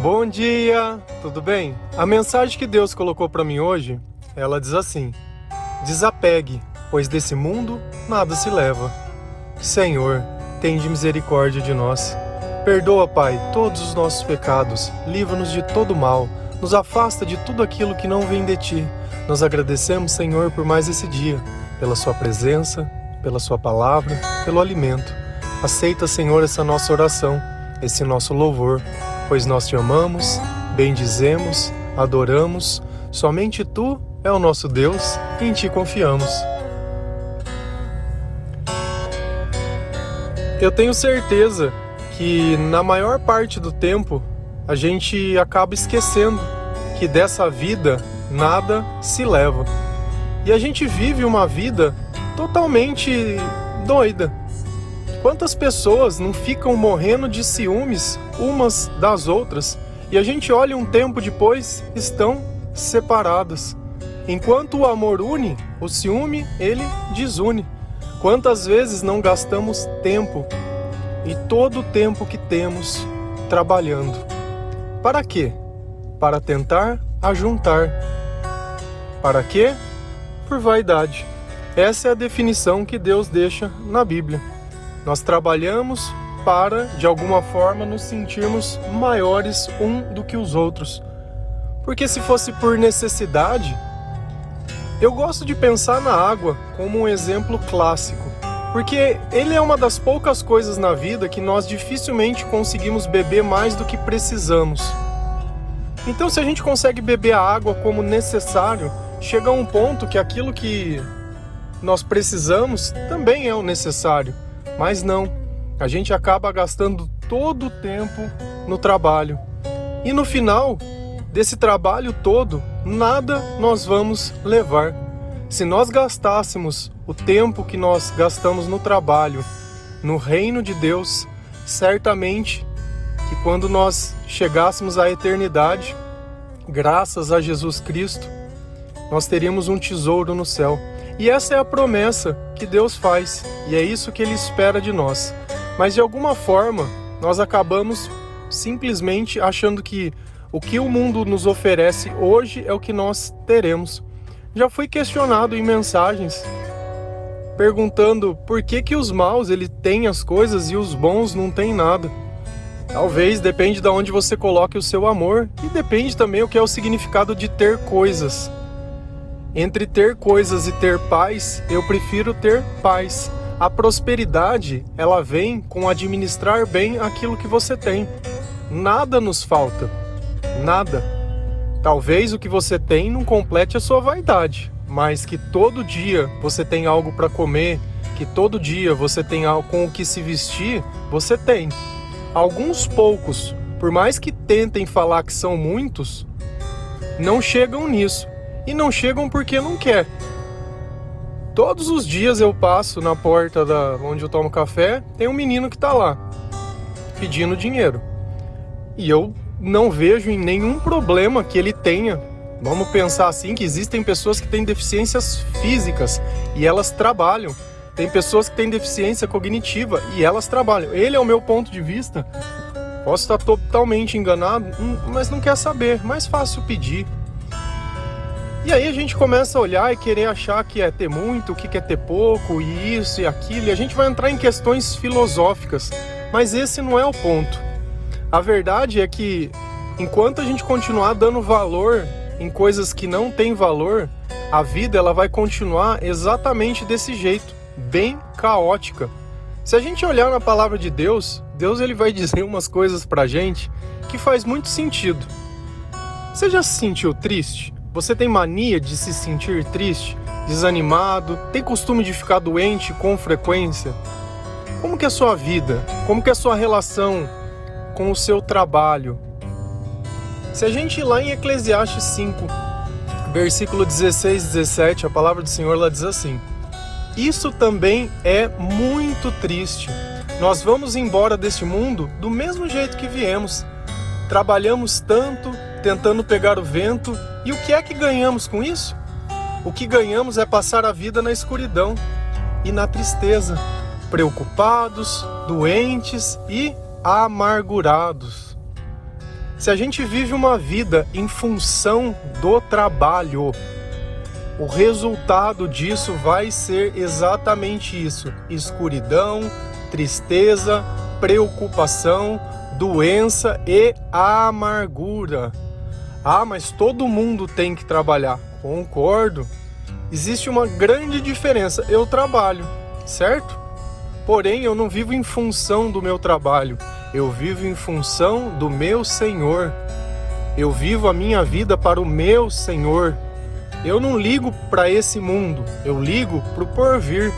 Bom dia, tudo bem? A mensagem que Deus colocou para mim hoje, ela diz assim: Desapegue, pois desse mundo nada se leva. Senhor, tende misericórdia de nós. Perdoa, Pai, todos os nossos pecados, livra-nos de todo mal, nos afasta de tudo aquilo que não vem de ti. Nós agradecemos, Senhor, por mais esse dia, pela sua presença, pela sua palavra, pelo alimento. Aceita, Senhor, essa nossa oração, esse nosso louvor, pois nós te amamos, bendizemos, adoramos. Somente tu é o nosso Deus e em ti confiamos. Eu tenho certeza que na maior parte do tempo a gente acaba esquecendo que dessa vida nada se leva. E a gente vive uma vida totalmente doida. Quantas pessoas não ficam morrendo de ciúmes umas das outras e a gente olha um tempo depois estão separadas. Enquanto o amor une, o ciúme ele desune. Quantas vezes não gastamos tempo e todo o tempo que temos trabalhando? Para quê? Para tentar ajuntar. Para quê? Por vaidade. Essa é a definição que Deus deixa na Bíblia. Nós trabalhamos para, de alguma forma, nos sentirmos maiores um do que os outros. Porque se fosse por necessidade, eu gosto de pensar na água como um exemplo clássico, porque ele é uma das poucas coisas na vida que nós dificilmente conseguimos beber mais do que precisamos. Então, se a gente consegue beber a água como necessário, chega a um ponto que aquilo que nós precisamos também é o necessário. Mas não, a gente acaba gastando todo o tempo no trabalho. E no final desse trabalho todo, nada nós vamos levar. Se nós gastássemos o tempo que nós gastamos no trabalho no reino de Deus, certamente que quando nós chegássemos à eternidade, graças a Jesus Cristo, nós teríamos um tesouro no céu. E essa é a promessa que Deus faz, e é isso que Ele espera de nós. Mas de alguma forma, nós acabamos simplesmente achando que o que o mundo nos oferece hoje é o que nós teremos. Já fui questionado em mensagens perguntando por que que os maus ele têm as coisas e os bons não têm nada. Talvez depende de onde você coloque o seu amor e depende também o que é o significado de ter coisas. Entre ter coisas e ter paz, eu prefiro ter paz. A prosperidade, ela vem com administrar bem aquilo que você tem. Nada nos falta. Nada. Talvez o que você tem não complete a sua vaidade, mas que todo dia você tem algo para comer, que todo dia você tem algo com o que se vestir, você tem. Alguns poucos, por mais que tentem falar que são muitos, não chegam nisso e não chegam porque não quer. Todos os dias eu passo na porta da onde eu tomo café, tem um menino que está lá pedindo dinheiro. E eu não vejo em nenhum problema que ele tenha. Vamos pensar assim que existem pessoas que têm deficiências físicas e elas trabalham. Tem pessoas que têm deficiência cognitiva e elas trabalham. Ele é o meu ponto de vista. Posso estar totalmente enganado, hum, mas não quer saber. Mais fácil pedir. E aí a gente começa a olhar e querer achar que é ter muito, o que é ter pouco, e isso e aquilo, e a gente vai entrar em questões filosóficas, mas esse não é o ponto. A verdade é que enquanto a gente continuar dando valor em coisas que não têm valor, a vida ela vai continuar exatamente desse jeito, bem caótica. Se a gente olhar na palavra de Deus, Deus ele vai dizer umas coisas pra gente que faz muito sentido. Você já se sentiu triste? Você tem mania de se sentir triste, desanimado, tem costume de ficar doente com frequência? Como que é a sua vida? Como que é a sua relação com o seu trabalho? Se a gente ir lá em Eclesiastes 5, versículo 16 e 17, a palavra do Senhor lá diz assim: Isso também é muito triste. Nós vamos embora deste mundo do mesmo jeito que viemos. Trabalhamos tanto, tentando pegar o vento, e o que é que ganhamos com isso? O que ganhamos é passar a vida na escuridão e na tristeza, preocupados, doentes e amargurados. Se a gente vive uma vida em função do trabalho, o resultado disso vai ser exatamente isso: escuridão, tristeza, preocupação, doença e amargura. Ah, mas todo mundo tem que trabalhar. Concordo. Existe uma grande diferença. Eu trabalho, certo? Porém, eu não vivo em função do meu trabalho, eu vivo em função do meu Senhor. Eu vivo a minha vida para o meu Senhor. Eu não ligo para esse mundo, eu ligo para o porvir.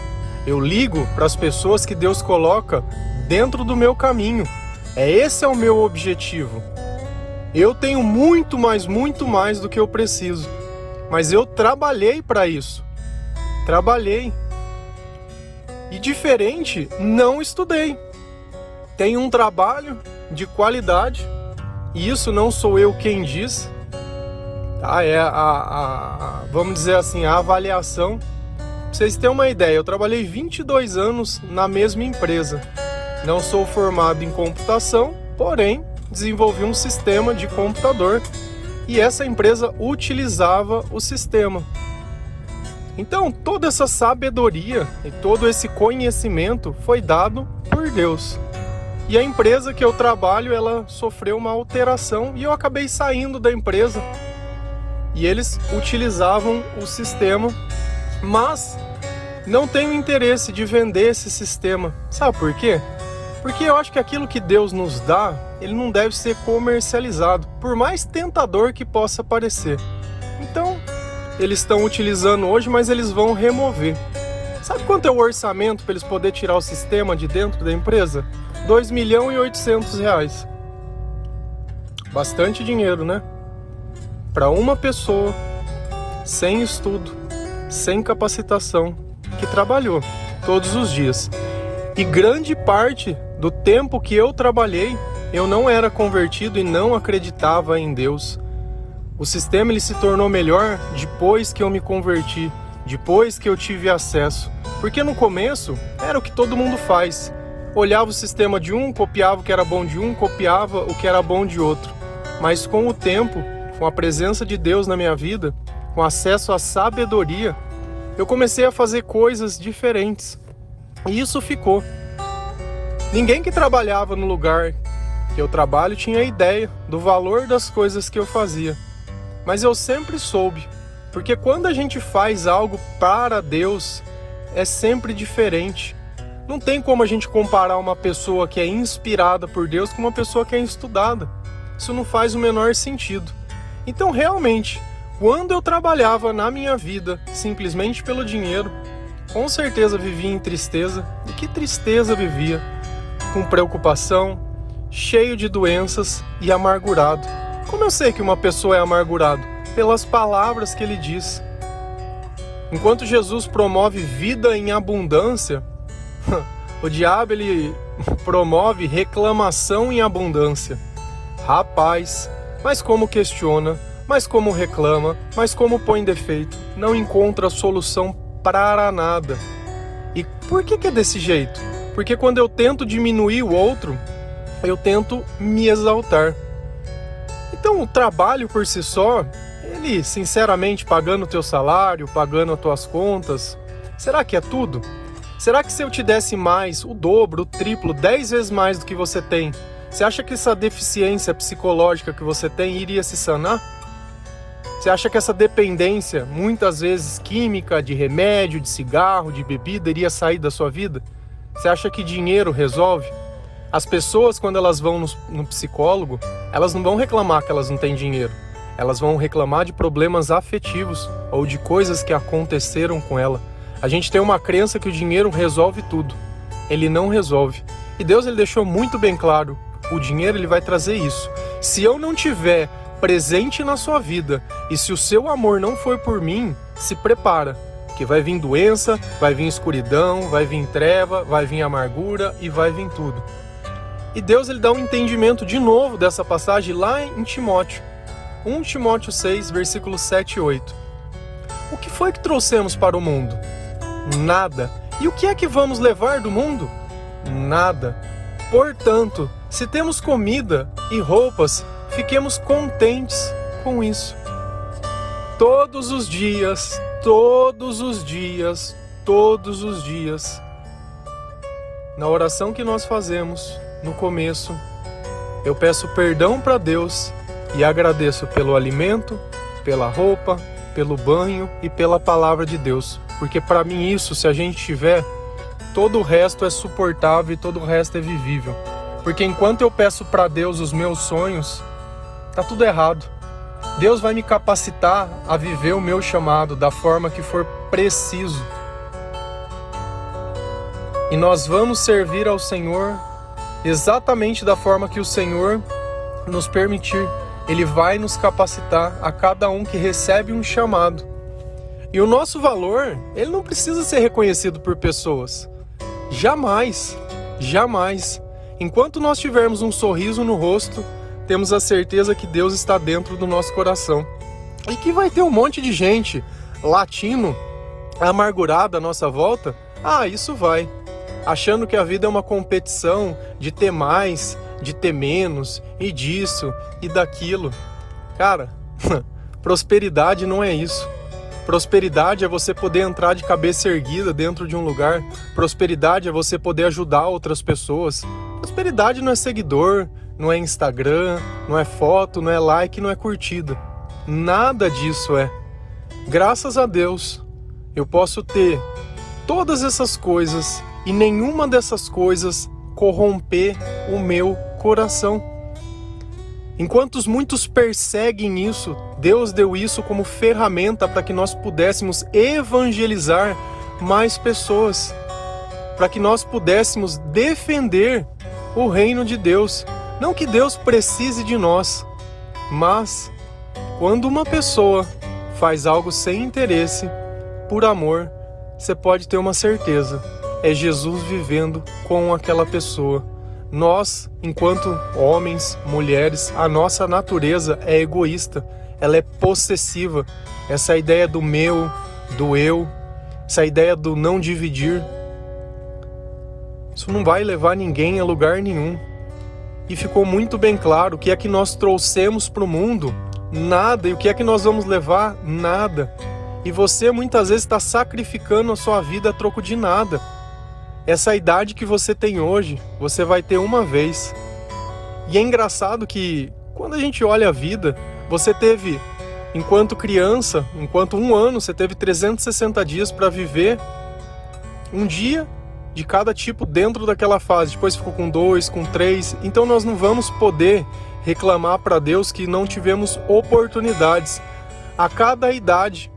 Eu ligo para as pessoas que Deus coloca dentro do meu caminho. É esse é o meu objetivo. Eu tenho muito mais, muito mais do que eu preciso. Mas eu trabalhei para isso. Trabalhei. E diferente, não estudei. Tenho um trabalho de qualidade, e isso não sou eu quem diz, tá? É a, a, a vamos dizer assim, a avaliação. Pra vocês terem uma ideia, eu trabalhei 22 anos na mesma empresa. Não sou formado em computação, porém desenvolvi um sistema de computador e essa empresa utilizava o sistema. Então, toda essa sabedoria e todo esse conhecimento foi dado por Deus. E a empresa que eu trabalho, ela sofreu uma alteração e eu acabei saindo da empresa. E eles utilizavam o sistema, mas não tenho interesse de vender esse sistema. Sabe por quê? Porque eu acho que aquilo que Deus nos dá, ele não deve ser comercializado, por mais tentador que possa parecer. Então, eles estão utilizando hoje, mas eles vão remover. Sabe quanto é o orçamento para eles poderem tirar o sistema de dentro da empresa? 2 milhões e 800 reais. Bastante dinheiro, né? Para uma pessoa sem estudo, sem capacitação, que trabalhou todos os dias. E grande parte do tempo que eu trabalhei, eu não era convertido e não acreditava em Deus. O sistema ele se tornou melhor depois que eu me converti, depois que eu tive acesso. Porque no começo era o que todo mundo faz. Olhava o sistema de um, copiava o que era bom de um, copiava o que era bom de outro. Mas com o tempo, com a presença de Deus na minha vida, com acesso à sabedoria, eu comecei a fazer coisas diferentes. E isso ficou. Ninguém que trabalhava no lugar que eu trabalho tinha ideia do valor das coisas que eu fazia mas eu sempre soube, porque quando a gente faz algo para Deus, é sempre diferente. Não tem como a gente comparar uma pessoa que é inspirada por Deus com uma pessoa que é estudada. Isso não faz o menor sentido. Então, realmente, quando eu trabalhava na minha vida simplesmente pelo dinheiro, com certeza vivia em tristeza. E que tristeza vivia! Com preocupação, cheio de doenças e amargurado. Como eu sei que uma pessoa é amargurado? Pelas palavras que ele diz. Enquanto Jesus promove vida em abundância, o diabo ele promove reclamação em abundância. Rapaz, mas como questiona, mas como reclama, mas como põe defeito, não encontra solução para nada. E por que, que é desse jeito? Porque quando eu tento diminuir o outro, eu tento me exaltar. Então, o trabalho por si só, ele, sinceramente, pagando o teu salário, pagando as tuas contas, será que é tudo? Será que se eu te desse mais, o dobro, o triplo, dez vezes mais do que você tem, você acha que essa deficiência psicológica que você tem iria se sanar? Você acha que essa dependência, muitas vezes química, de remédio, de cigarro, de bebida, iria sair da sua vida? Você acha que dinheiro resolve? As pessoas, quando elas vão no, no, psicólogo, elas não vão reclamar que elas não têm dinheiro. Elas vão reclamar de problemas afetivos ou de coisas que aconteceram com ela. A gente tem uma crença que o dinheiro resolve tudo. Ele não resolve. E Deus ele deixou muito bem claro: o dinheiro ele vai trazer isso. Se eu não tiver presente na sua vida e se o seu amor não for por mim, se prepara, que vai vir doença, vai vir escuridão, vai vir treva, vai vir amargura e vai vir tudo. E Deus ele dá um entendimento de novo dessa passagem lá em Timóteo. 1 Timóteo 6, versículos 7 e 8. O que foi que trouxemos para o mundo? Nada. E o que é que vamos levar do mundo? Nada. Portanto, se temos comida e roupas, fiquemos contentes com isso. Todos os dias, todos os dias, todos os dias, na oração que nós fazemos no começo, eu peço perdão para Deus e agradeço pelo alimento, pela roupa, pelo banho e pela palavra de Deus, porque para mim isso, se a gente tiver, todo o resto é suportável e todo o resto é vivível. Porque enquanto eu peço para Deus os meus sonhos, tá tudo errado. Deus vai me capacitar a viver o meu chamado da forma que for preciso. E nós vamos servir ao Senhor exatamente da forma que o Senhor nos permitir. Ele vai nos capacitar a cada um que recebe um chamado. E o nosso valor, ele não precisa ser reconhecido por pessoas. Jamais, jamais. Enquanto nós tivermos um sorriso no rosto, temos a certeza que Deus está dentro do nosso coração. E que vai ter um monte de gente latino, amargurada à nossa volta? Ah, isso vai. Achando que a vida é uma competição de ter mais, de ter menos, e disso e daquilo. Cara, prosperidade não é isso. Prosperidade é você poder entrar de cabeça erguida dentro de um lugar. Prosperidade é você poder ajudar outras pessoas. Prosperidade não é seguidor, não é Instagram, não é foto, não é like, não é curtida. Nada disso é. Graças a Deus, eu posso ter todas essas coisas e nenhuma dessas coisas corromper o meu coração. Enquanto muitos perseguem isso, Deus deu isso como ferramenta para que nós pudéssemos evangelizar mais pessoas, para que nós pudéssemos defender o reino de Deus. Não que Deus precise de nós, mas quando uma pessoa faz algo sem interesse, por amor, você pode ter uma certeza: é Jesus vivendo com aquela pessoa. Nós, enquanto homens, mulheres, a nossa natureza é egoísta, ela é possessiva. Essa ideia do meu, do eu, essa ideia do não dividir, isso não vai levar ninguém a lugar nenhum. E ficou muito bem claro o que é que nós trouxemos para o mundo, nada, e o que é que nós vamos levar, nada. E você muitas vezes está sacrificando a sua vida a troco de nada. Essa idade que você tem hoje, você vai ter uma vez. E é engraçado que quando a gente olha a vida, você teve, enquanto criança, enquanto um ano, você teve 360 dias para viver um dia de cada tipo dentro daquela fase. Depois ficou com dois, com três. Então nós não vamos poder reclamar para Deus que não tivemos oportunidades. A cada idade,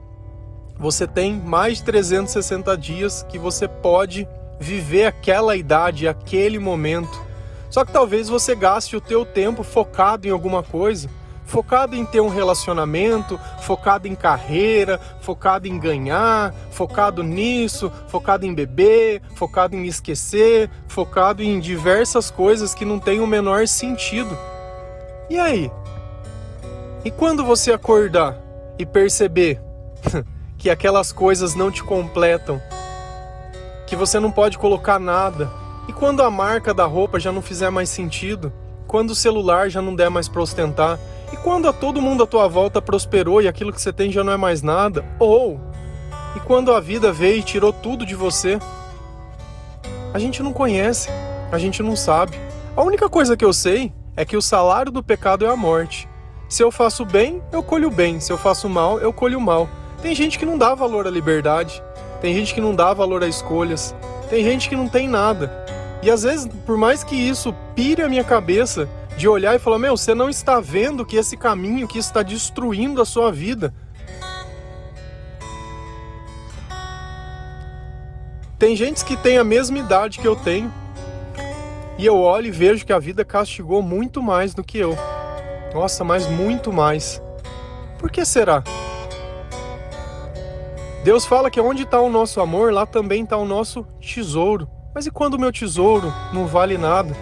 você tem mais de 360 dias que você pode viver aquela idade, aquele momento. Só que talvez você gaste o teu tempo focado em alguma coisa focado em ter um relacionamento, focado em carreira, focado em ganhar, focado nisso, focado em beber, focado em esquecer, focado em diversas coisas que não têm o menor sentido. E aí? E quando você acordar e perceber que aquelas coisas não te completam, que você não pode colocar nada, e quando a marca da roupa já não fizer mais sentido, quando o celular já não der mais para ostentar, e quando a todo mundo à tua volta prosperou e aquilo que você tem já não é mais nada, ou e quando a vida veio e tirou tudo de você, a gente não conhece, a gente não sabe. A única coisa que eu sei é que o salário do pecado é a morte. Se eu faço bem, eu colho bem. Se eu faço mal, eu colho mal. Tem gente que não dá valor à liberdade. Tem gente que não dá valor a escolhas. Tem gente que não tem nada. E às vezes, por mais que isso pire a minha cabeça, de olhar e falar: Meu, você não está vendo que esse caminho que está destruindo a sua vida. Tem gente que tem a mesma idade que eu tenho e eu olho e vejo que a vida castigou muito mais do que eu. Nossa, mas muito mais. Por que será? Deus fala que onde está o nosso amor, lá também está o nosso tesouro. Mas e quando o meu tesouro não vale nada?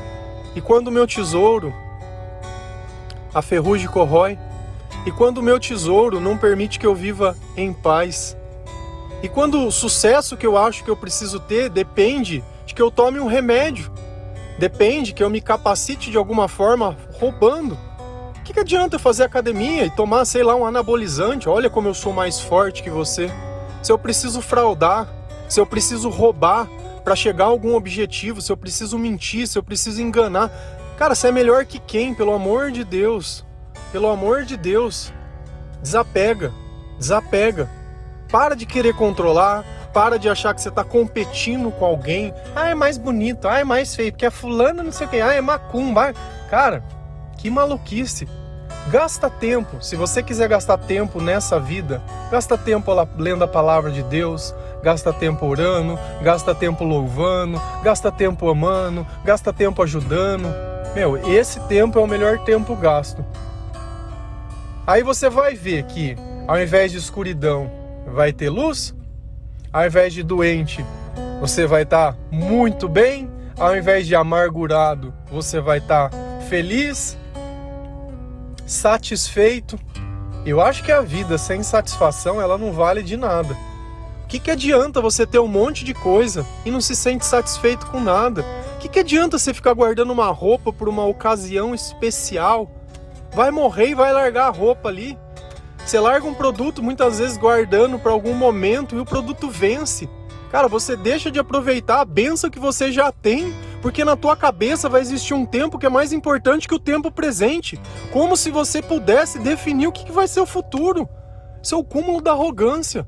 E quando o meu tesouro a ferrugem corrói, e quando o meu tesouro não permite que eu viva em paz, e quando o sucesso que eu acho que eu preciso ter depende de que eu tome um remédio, depende que eu me capacite de alguma forma roubando, O que, que adianta fazer academia e tomar, sei lá, um anabolizante? Olha como eu sou mais forte que você. Se eu preciso fraudar, se eu preciso roubar para chegar a algum objetivo, se eu preciso mentir, se eu preciso enganar. Cara, você é melhor que quem? Pelo amor de Deus. Pelo amor de Deus. Desapega. Desapega. Para de querer controlar, para de achar que você está competindo com alguém. Ah, é mais bonito, ah, é mais feio, porque é fulano não sei o que, ah, é macumba. Cara, que maluquice. Gasta tempo, se você quiser gastar tempo nessa vida, gasta tempo lendo a palavra de Deus, gasta tempo orando, gasta tempo louvando, gasta tempo amando, gasta tempo ajudando. Meu, esse tempo é o melhor tempo gasto. Aí você vai ver que ao invés de escuridão vai ter luz, ao invés de doente, você vai estar tá muito bem. Ao invés de amargurado, você vai estar tá feliz, satisfeito. Eu acho que a vida sem satisfação ela não vale de nada. Que, que adianta você ter um monte de coisa e não se sente satisfeito com nada? O que, que adianta você ficar guardando uma roupa por uma ocasião especial? Vai morrer e vai largar a roupa ali. Você larga um produto muitas vezes guardando para algum momento e o produto vence. Cara, você deixa de aproveitar a benção que você já tem, porque na tua cabeça vai existir um tempo que é mais importante que o tempo presente. Como se você pudesse definir o que vai ser o futuro. Isso é cúmulo da arrogância.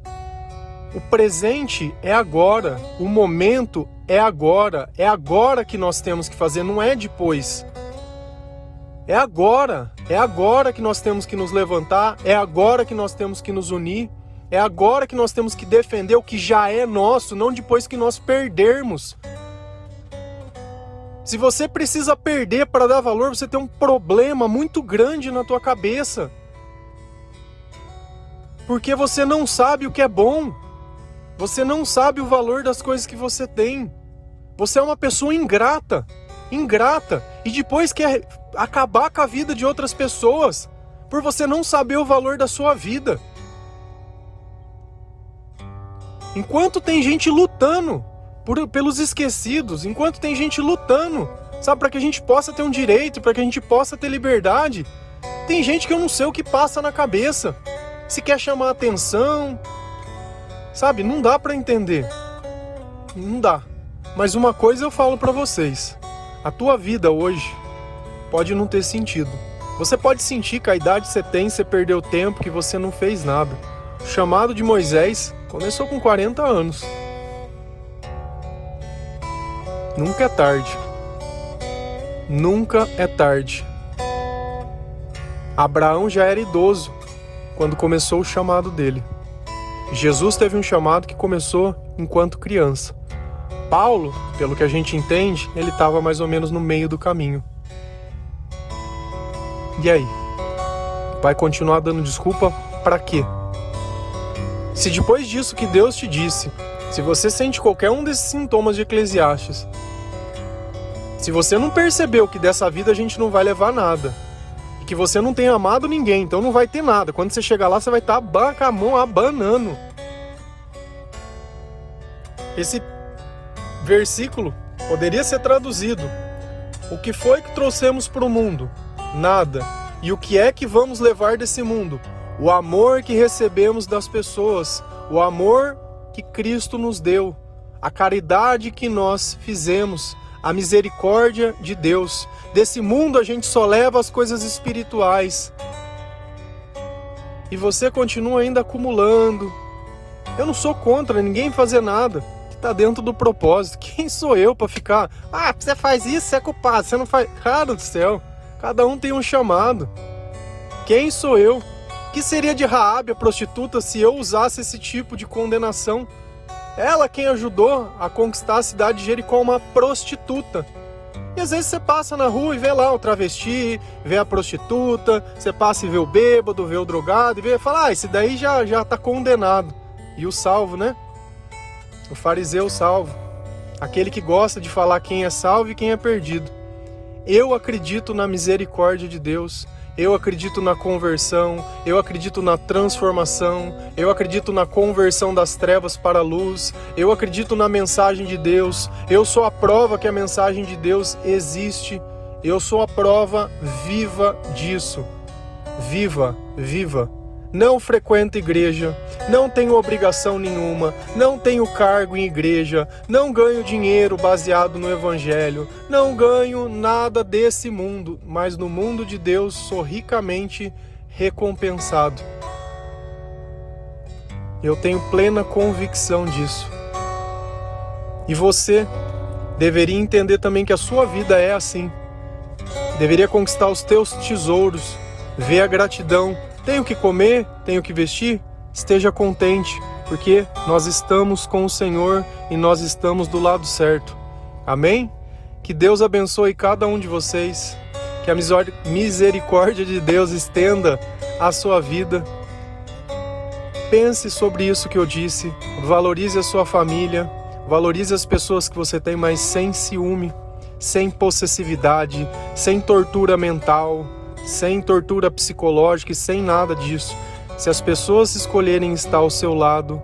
O presente é agora, o momento é agora, é agora que nós temos que fazer, não é depois. É agora, é agora que nós temos que nos levantar, é agora que nós temos que nos unir, é agora que nós temos que defender o que já é nosso, não depois que nós perdermos. Se você precisa perder para dar valor, você tem um problema muito grande na tua cabeça. Porque você não sabe o que é bom. Você não sabe o valor das coisas que você tem. Você é uma pessoa ingrata, ingrata, e depois quer acabar com a vida de outras pessoas por você não saber o valor da sua vida. Enquanto tem gente lutando por, pelos esquecidos, enquanto tem gente lutando, sabe, para que a gente possa ter um direito, para que a gente possa ter liberdade, tem gente que eu não sei o que passa na cabeça. Se quer chamar atenção, sabe, não dá para entender. Não dá. Mas uma coisa eu falo para vocês: a tua vida hoje pode não ter sentido. Você pode sentir que a idade você tem, você perdeu tempo, que você não fez nada. O chamado de Moisés começou com 40 anos. Nunca é tarde. Nunca é tarde. Abraão já era idoso quando começou o chamado dele. Jesus teve um chamado que começou enquanto criança. Paulo, pelo que a gente entende, ele estava mais ou menos no meio do caminho. E aí? Vai continuar dando desculpa para quê? Se depois disso que Deus te disse, se você sente qualquer um desses sintomas de Eclesiastes, se você não percebeu que dessa vida a gente não vai levar nada, que você não tem amado ninguém, então não vai ter nada. Quando você chegar lá, você vai estar tá com a mão abanando. Esse versículo poderia ser traduzido: O que foi que trouxemos para o mundo? nada. E o que é que vamos levar desse mundo? O amor que recebemos das pessoas, o amor que Cristo nos deu, a caridade que nós fizemos, a misericórdia de Deus. Desse mundo a gente só leva as coisas espirituais. E você continua ainda acumulando. Eu não sou contra ninguém fazer nada que está dentro do propósito. Quem sou eu para ficar? Ah, você faz isso, você é culpado. Você não faz. Cara do céu. Cada um tem um chamado. Quem sou eu? Que seria de Raabe, a prostituta, se eu usasse esse tipo de condenação? Ela quem ajudou a conquistar a cidade de Jericó, uma prostituta. E às vezes você passa na rua e vê lá o travesti, vê a prostituta, você passa e vê o bêbado, vê o drogado, e vê fala, ah, esse daí já, já tá condenado. E o salvo, né? O fariseu salvo. Aquele que gosta de falar quem é salvo e quem é perdido. Eu acredito na misericórdia de Deus, eu acredito na conversão, eu acredito na transformação, eu acredito na conversão das trevas para a luz, eu acredito na mensagem de Deus, eu sou a prova que a mensagem de Deus existe, eu sou a prova viva disso. viva, viva. Não frequento igreja, não tenho obrigação nenhuma, não tenho cargo em igreja, não ganho dinheiro baseado no evangelho, não ganho nada desse mundo, mas no mundo de Deus sou ricamente recompensado. Eu tenho plena convicção disso. E você deveria entender também que a sua vida é assim. Deveria conquistar os teus tesouros, ver a gratidão. Tenho que comer, tenho que vestir, esteja contente, porque nós estamos com o Senhor e nós estamos do lado certo. Amém? Que Deus abençoe cada um de vocês, que a misericórdia de Deus estenda a sua vida. Pense sobre isso que eu disse, valorize a sua família, valorize as pessoas que você tem, mas sem ciúme, sem possessividade, sem tortura mental, sem tortura psicológica e sem nada disso. Se as pessoas escolherem estar ao seu lado,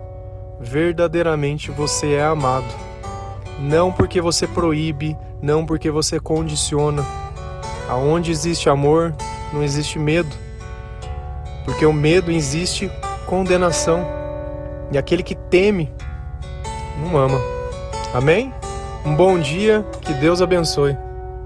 verdadeiramente você é amado. Não porque você proíbe, não porque você condiciona. Aonde existe amor, não existe medo. Porque o medo existe condenação. E aquele que teme não ama. Amém? Um bom dia, que Deus abençoe.